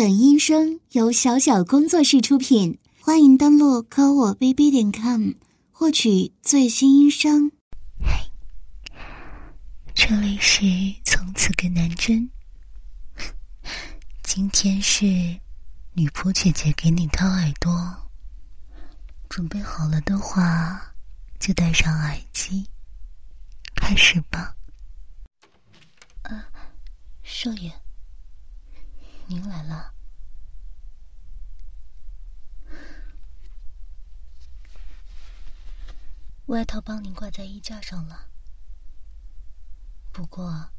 本音声由小小工作室出品，欢迎登录科我 bb 点 com 获取最新音声。嘿，这里是从此跟南针，今天是女仆姐姐给你掏耳朵，准备好了的话就戴上耳机，开始吧。啊，少爷。您来了，外套帮您挂在衣架上了。不过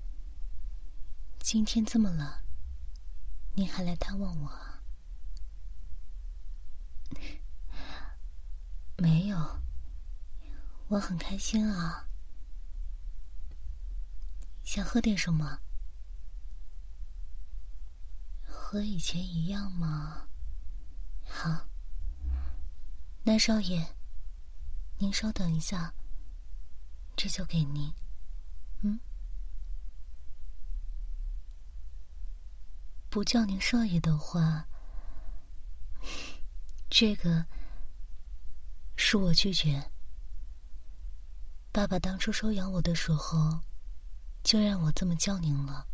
今天这么冷，您还来探望我？没有，我很开心啊。想喝点什么？和以前一样吗？好，那少爷，您稍等一下，这就给您。嗯，不叫您少爷的话，这个是我拒绝。爸爸当初收养我的时候，就让我这么叫您了。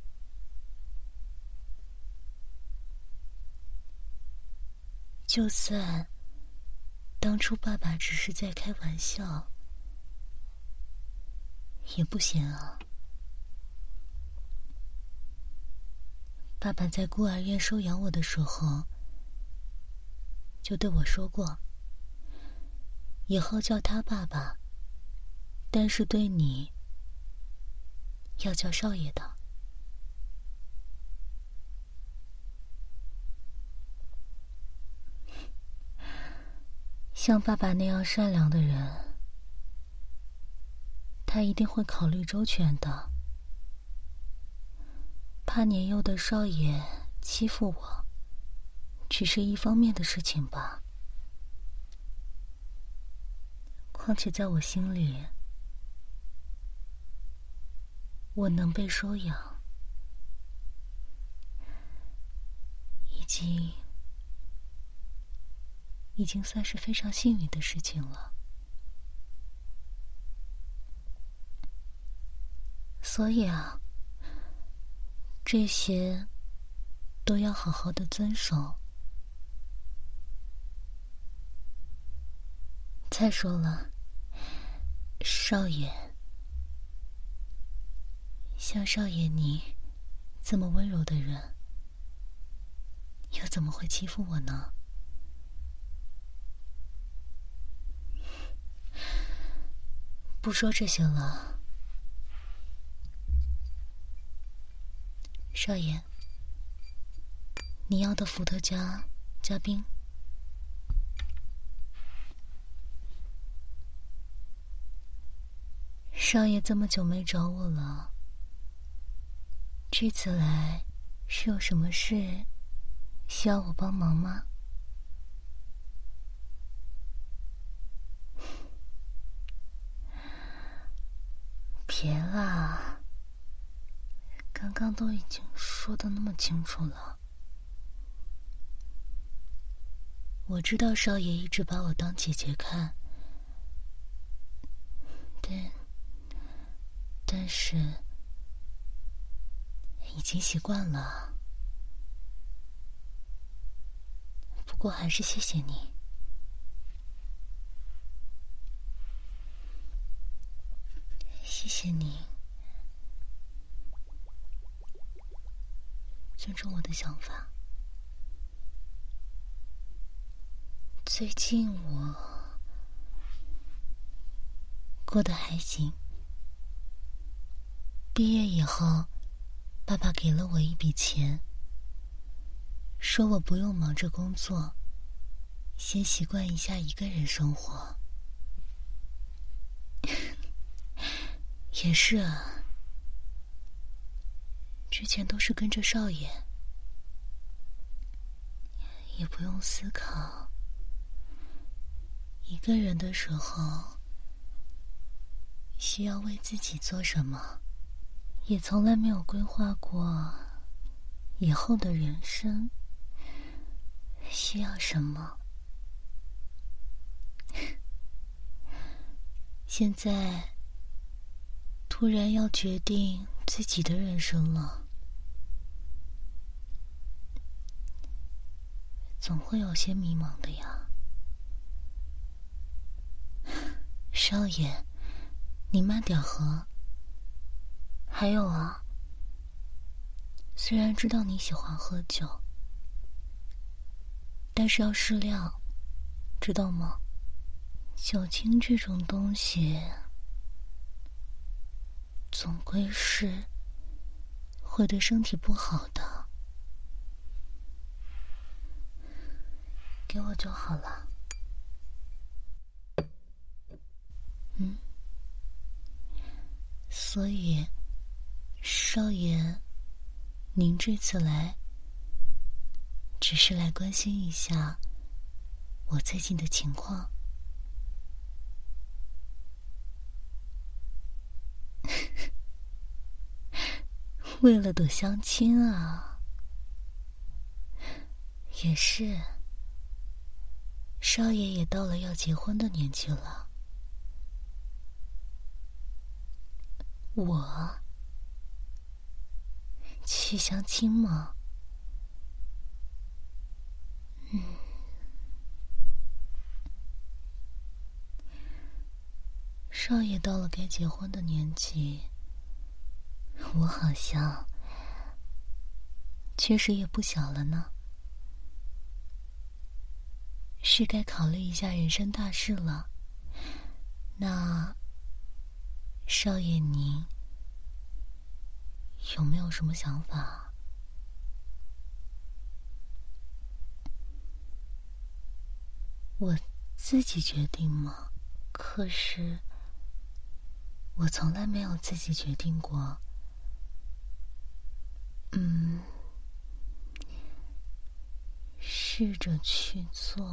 就算当初爸爸只是在开玩笑，也不行啊。爸爸在孤儿院收养我的时候，就对我说过，以后叫他爸爸，但是对你要叫少爷的。像爸爸那样善良的人，他一定会考虑周全的。怕年幼的少爷欺负我，只是一方面的事情吧。况且在我心里，我能被收养，已经。已经算是非常幸运的事情了，所以啊，这些都要好好的遵守。再说了，少爷，像少爷你这么温柔的人，又怎么会欺负我呢？不说这些了，少爷，你要的伏特加加冰。少爷这么久没找我了，这次来是有什么事需要我帮忙吗？别啦，刚都已经说的那么清楚了。我知道少爷一直把我当姐姐看，但但是已经习惯了。不过还是谢谢你。谢谢你，尊重我的想法。最近我过得还行。毕业以后，爸爸给了我一笔钱，说我不用忙着工作，先习惯一下一个人生活。也是啊，之前都是跟着少爷，也不用思考。一个人的时候，需要为自己做什么，也从来没有规划过以后的人生需要什么？现在突然要决定自己的人生了，总会有些迷茫的呀。少爷，你慢点喝。还有啊，虽然知道你喜欢喝酒，但是要适量，知道吗？酒精这种东西，总归是会对身体不好的。给我就好了。嗯，所以，少爷，您这次来，只是来关心一下我最近的情况。为了躲相亲啊，也是。少爷也到了要结婚的年纪了，我去相亲吗？嗯，少爷到了该结婚的年纪。我好像确实也不小了呢，是该考虑一下人生大事了。那少爷您有没有什么想法？我自己决定吗？可是我从来没有自己决定过。嗯，试着去做。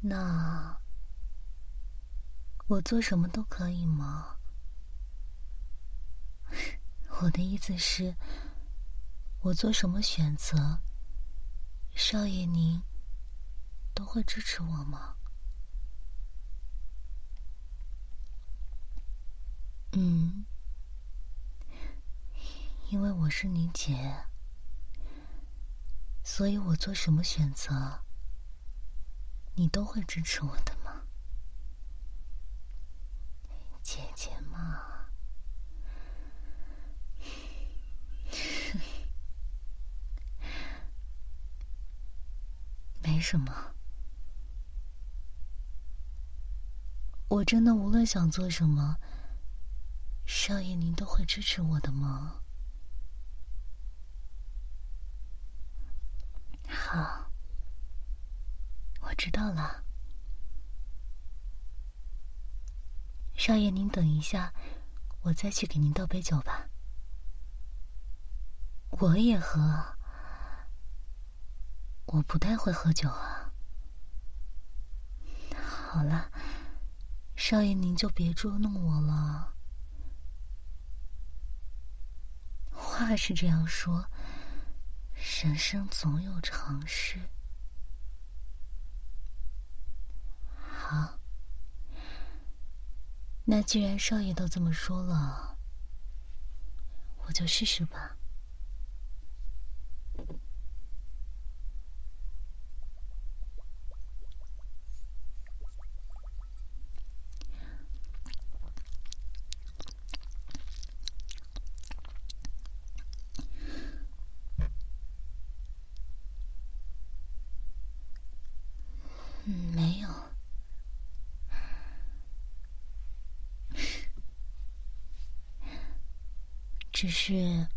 那我做什么都可以吗？我的意思是，我做什么选择，少爷您都会支持我吗？嗯。因为我是你姐，所以我做什么选择，你都会支持我的吗？姐姐嘛，没什么。我真的无论想做什么，少爷您都会支持我的吗？好，我知道了。少爷，您等一下，我再去给您倒杯酒吧。我也喝，我不太会喝酒啊。好了，少爷您就别捉弄我了。话是这样说。人生总有尝试。好，那既然少爷都这么说了，我就试试吧。只是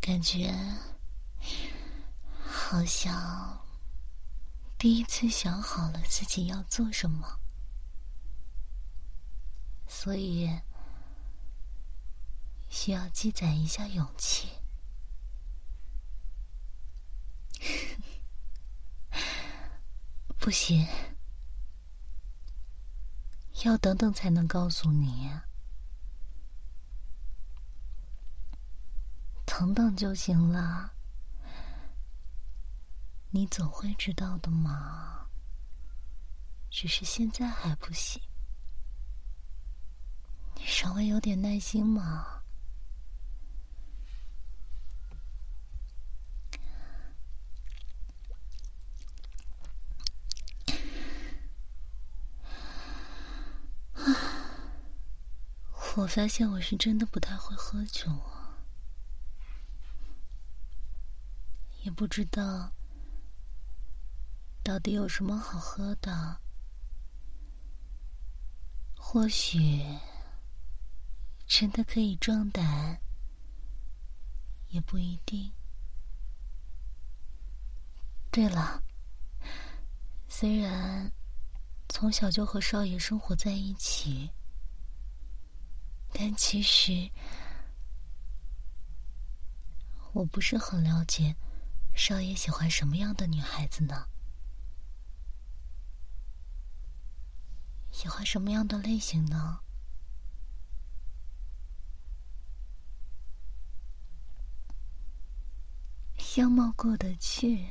感觉好像第一次想好了自己要做什么，所以需要积攒一下勇气。不行，要等等才能告诉你。等等就行了，你总会知道的嘛。只是现在还不行，你稍微有点耐心嘛。我发现我是真的不太会喝酒啊，也不知道到底有什么好喝的。或许真的可以壮胆，也不一定。对了，虽然从小就和少爷生活在一起，但其实我不是很了解少爷喜欢什么样的女孩子呢。喜欢什么样的类型呢？相貌过得去，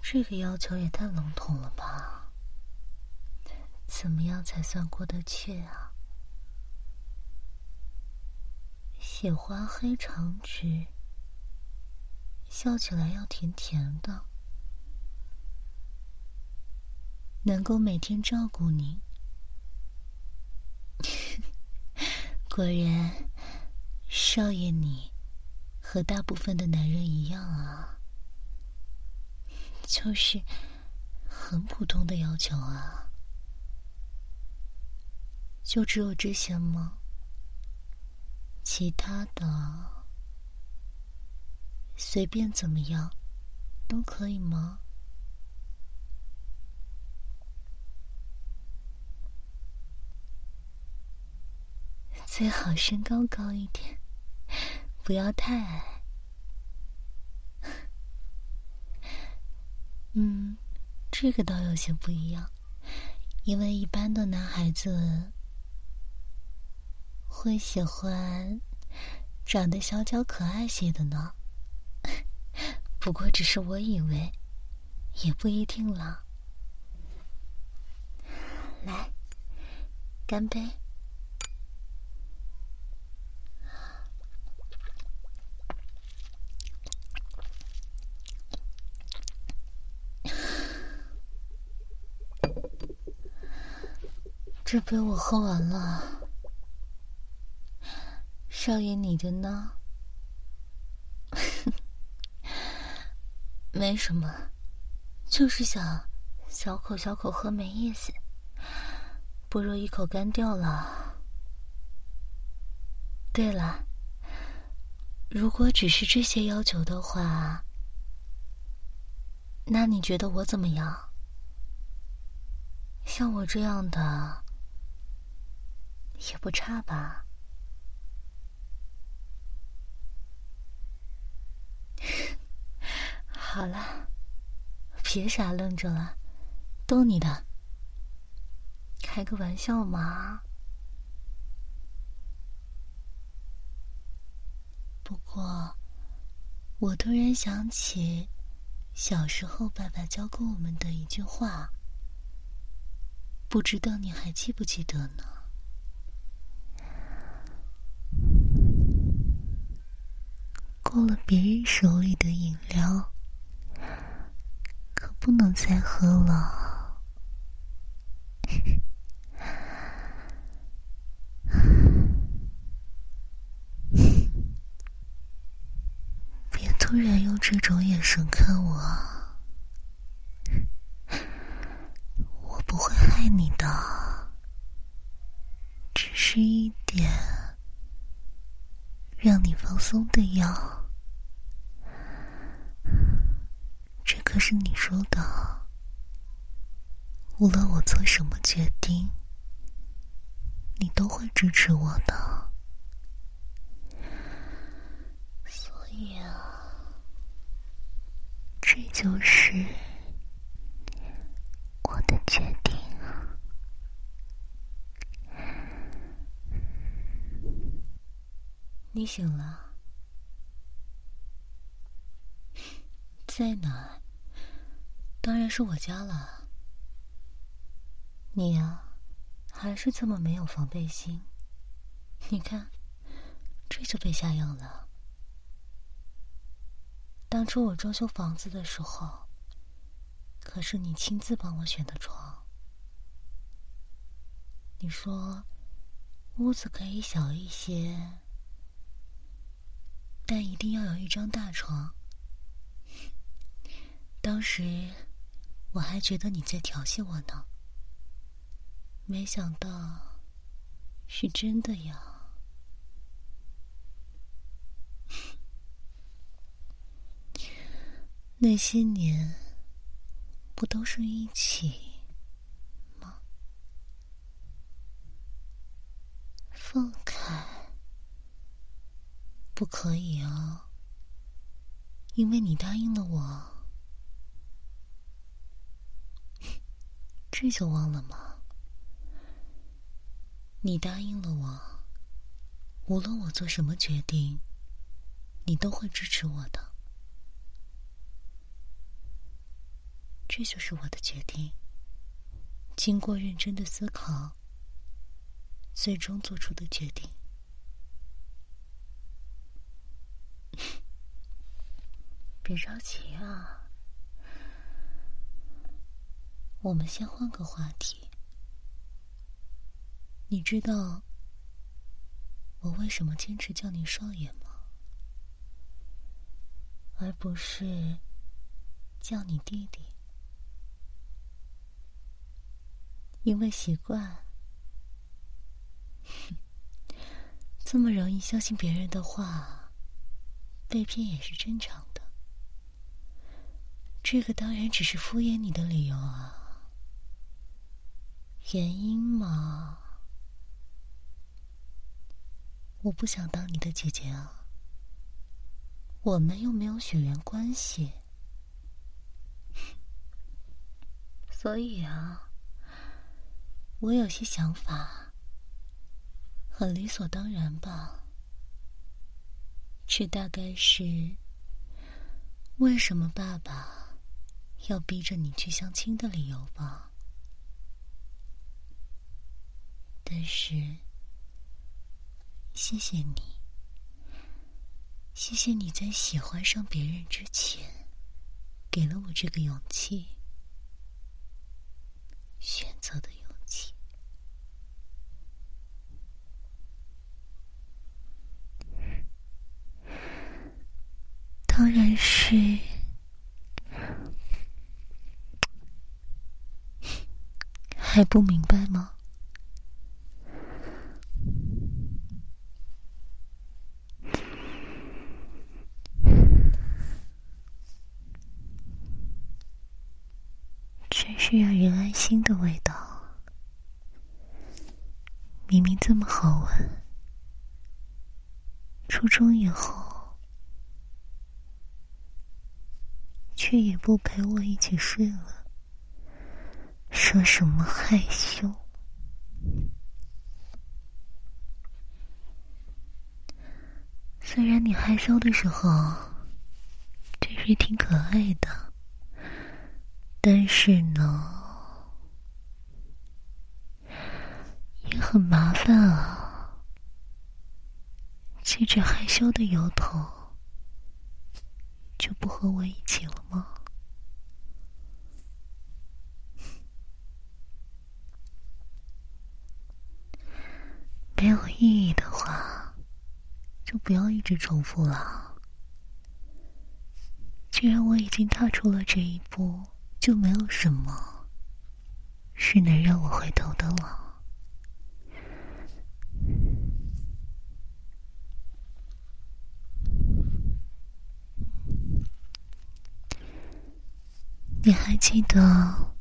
这个要求也太笼统了吧？怎么样才算过得去啊？喜欢黑长直，笑起来要甜甜的。能够每天照顾你，果然，少爷你和大部分的男人一样啊，就是很普通的要求啊，就只有这些吗？其他的随便怎么样都可以吗？最好身高高一点，不要太矮。嗯，这个倒有些不一样，因为一般的男孩子会喜欢长得小巧可爱些的呢。不过只是我以为，也不一定了。来，干杯。这杯我喝完了，少爷你的呢？没什么，就是想小口小口喝没意思，不如一口干掉了。对了，如果只是这些要求的话，那你觉得我怎么样？像我这样的？也不差吧。好了，别傻愣着了，逗你的，开个玩笑嘛。不过，我突然想起小时候爸爸教过我们的一句话，不知道你还记不记得呢？过了别人手里的饮料，不能再喝了。别突然用这种眼神看我，我不会害你的，只是一点让你放松的药。可是你说的，无论我做什么决定，你都会支持我的。所以啊，这就是我的决定啊。你醒了。在哪？当然是我家了。你呀，还是这么没有防备心。你看，这就被下药了。当初我装修房子的时候，可是你亲自帮我选的床。你说，屋子可以小一些，但一定要有一张大床。当时我还觉得你在调戏我呢，没想到是真的呀。那些年不都是一起吗？放开，不可以啊！因为你答应了我，这就忘了吗？你答应了我，无论我做什么决定，你都会支持我的。这就是我的决定。经过认真的思考，最终做出的决定。别着急啊，我们先换个话题。你知道我为什么坚持叫你少爷吗？而不是叫你弟弟？因为习惯，这么容易相信别人的话，被骗也是正常的。这个当然只是敷衍你的理由啊。原因嘛，我不想当你的姐姐啊。我们又没有血缘关系，所以啊。我有些想法，很理所当然吧。这大概是为什么爸爸要逼着你去相亲的理由吧。但是，谢谢你，谢谢你在喜欢上别人之前，给了我这个勇气，选择的勇气。当然是，还不明白吗？真是让人安心的味道。明明这么好闻，初中以后却也不陪我一起睡了，说什么害羞？虽然你害羞的时候真是挺可爱的，但是呢。也很麻烦啊！记着害羞的由头，就不和我一起了吗？没有意义的话，就不要一直重复了。既然我已经踏出了这一步，就没有什么是能让我回头的了。你还记得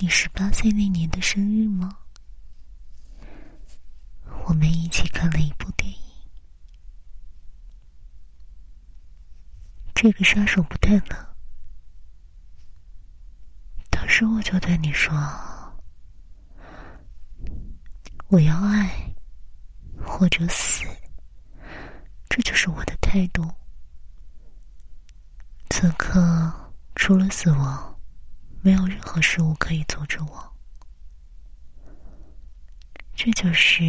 你十八岁那年的生日吗？我们一起看了一部电影，这个杀手不太冷。时我就对你说：“我要爱，或者死，这就是我的态度。”此刻。除了死亡，没有任何事物可以阻止我。这就是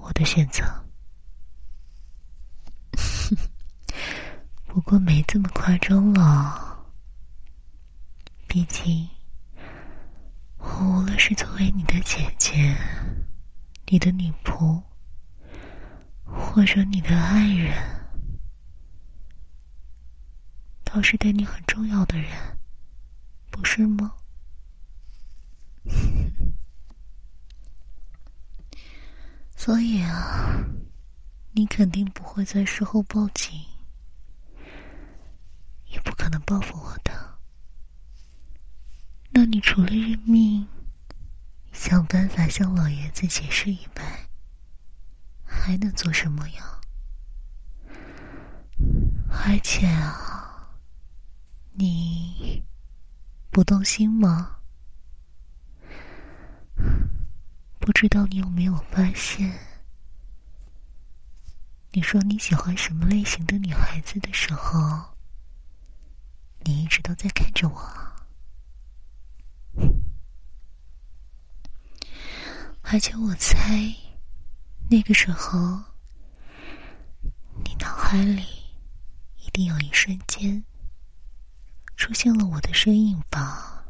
我的选择。不过没这么夸张了，毕竟我无论是作为你的姐姐、你的女仆，或者你的爱人，都是对你很重要的人，不是吗？所以啊，你肯定不会在事后报警。也不可能报复我的。你除了认命，想办法向老爷子解释以外，还能做什么呀？而且啊，你不动心吗？不知道你有没有发现，你说你喜欢什么类型的女孩子的时候？你一直都在看着我，而且我猜，那个时候，你脑海里一定有一瞬间出现了我的身影吧？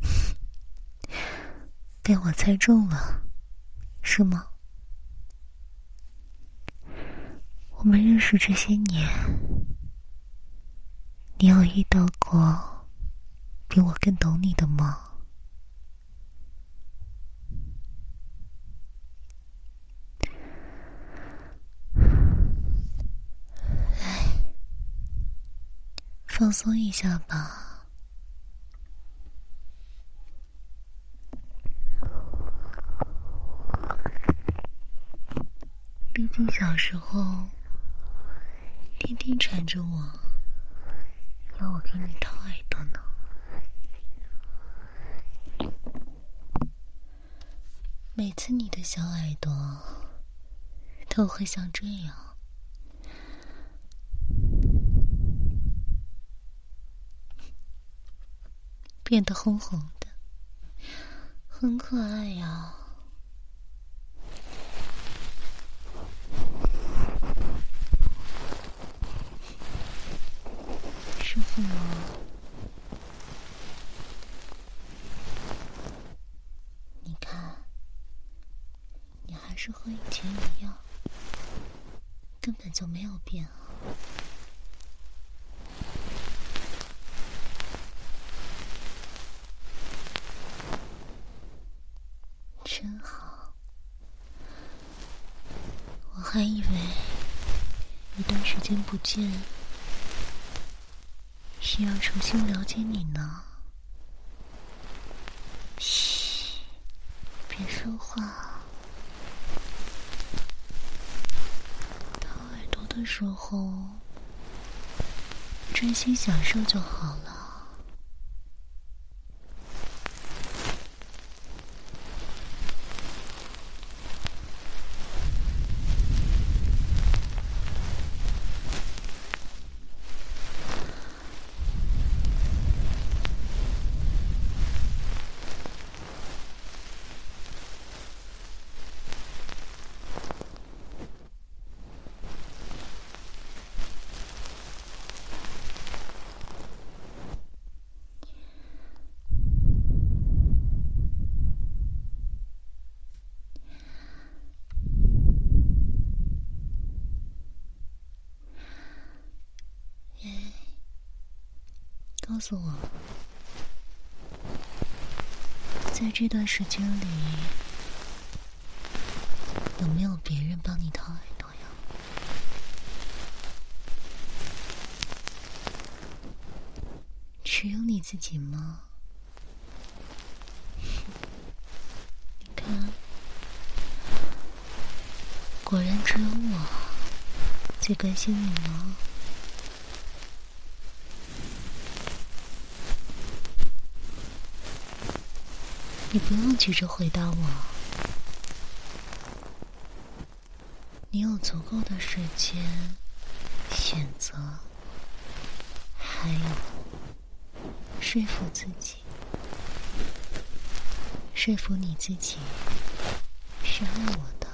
被我猜中了，是吗？我们认识这些年，你有遇到过比我更懂你的吗？来，放松一下吧。毕竟小时候。天天缠着我，要我给你掏耳朵呢。每次你的小耳朵都会像这样，变得红红的，很可爱呀。师傅你看，你还是和以前一样，根本就没有变啊！真好，我还以为一段时间不见。需要重新了解你呢。嘘，别说话。掏耳朵的时候，专心享受就好了。告诉我，在这段时间里，有没有别人帮你掏耳朵呀？只有你自己吗？你看，果然只有我最关心你了。你不用急着回答我，你有足够的时间选择，还有说服自己，说服你自己是爱我的。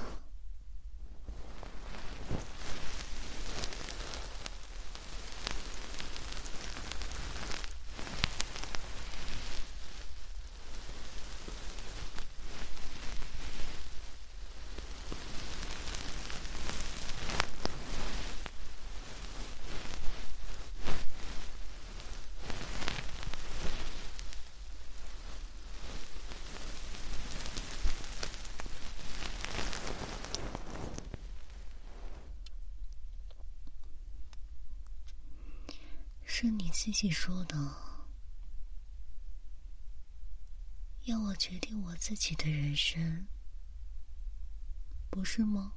是你自己说的，要我决定我自己的人生，不是吗？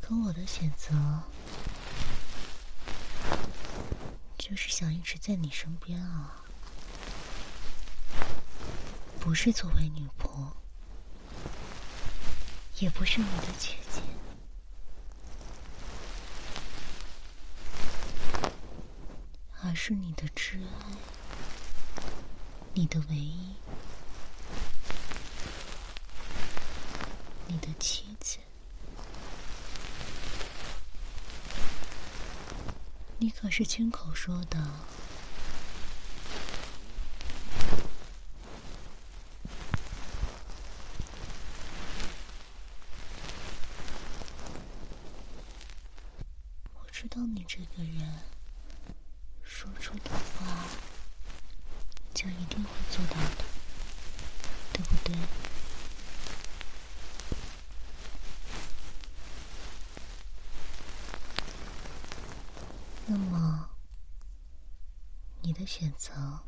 可我的选择，就是想一直在你身边啊，不是作为女仆。也不是你的姐姐，而是你的挚爱，你的唯一，你的妻子。你可是亲口说的。我知道你这个人说出的话，就一定会做到的，对不对？那么，你的选择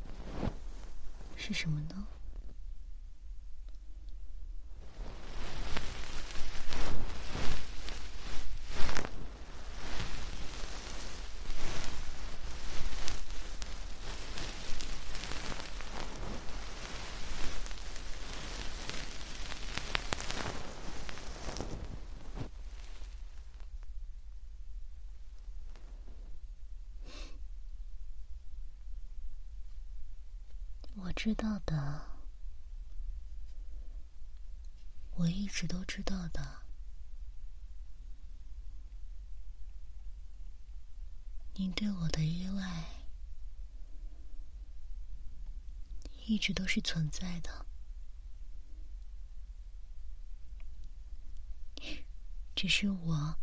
是什么呢？知道的，我一直都知道的。您对我的依赖一直都是存在的，只是我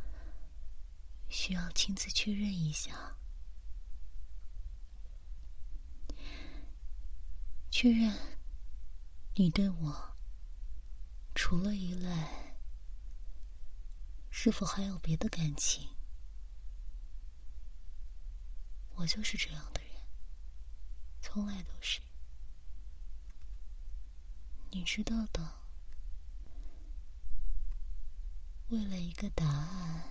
需要亲自确认一下。确认，你对我除了依赖，是否还有别的感情？我就是这样的人，从来都是。你知道的，为了一个答案，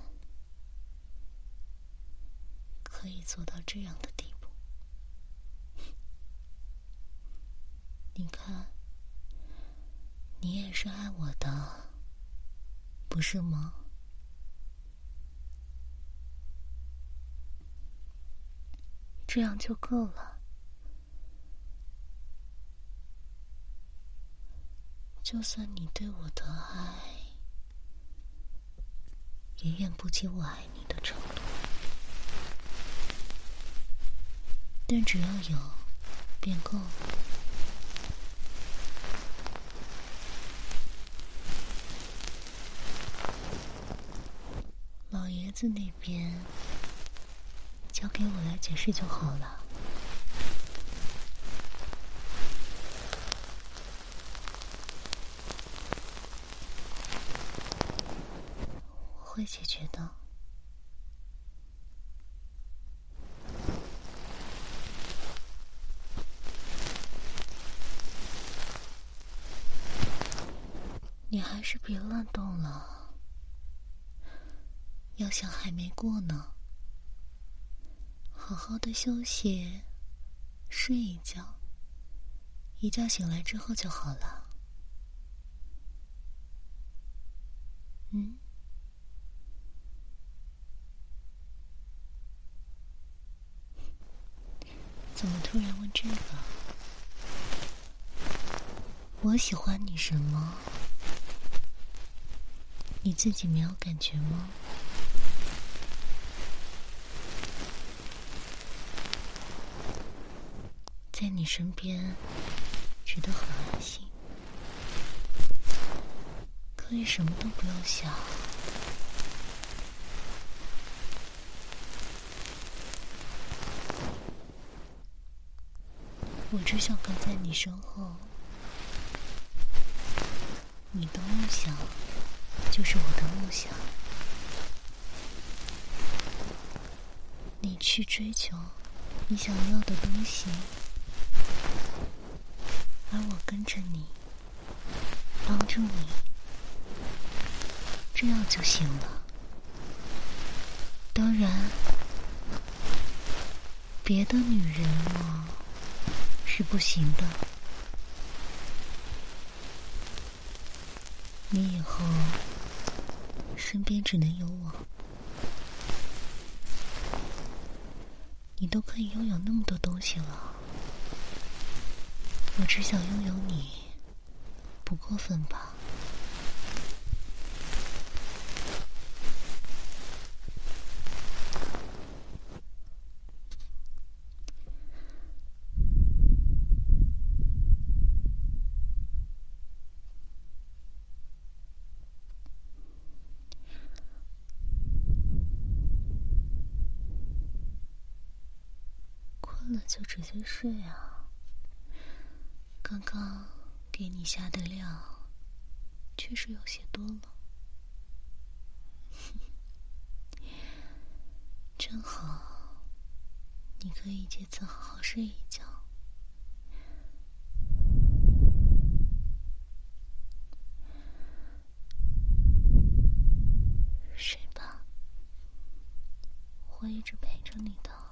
可以做到这样的地步。你看，你也是爱我的，不是吗？这样就够了。就算你对我的爱远远不及我爱你的程度，但只要有，便够了。子那边交给我来解释就好了，我会解决的。没过呢？好好的休息睡一觉。一觉醒来之后就好了。嗯？怎么突然问这个？我喜欢你什么？你自己没有感觉吗？身边，觉得很安心，可以什么都不用想。我只想跟在你身后，你的梦想就是我的梦想，你去追求你想要的东西。而我跟着你，帮助你，这样就行了。当然，别的女人嘛是不行的。你以后身边只能有我，你都可以拥有那么多东西了。我只想拥有你，不过分吧？一次好好睡一觉。睡吧我一直陪着你的。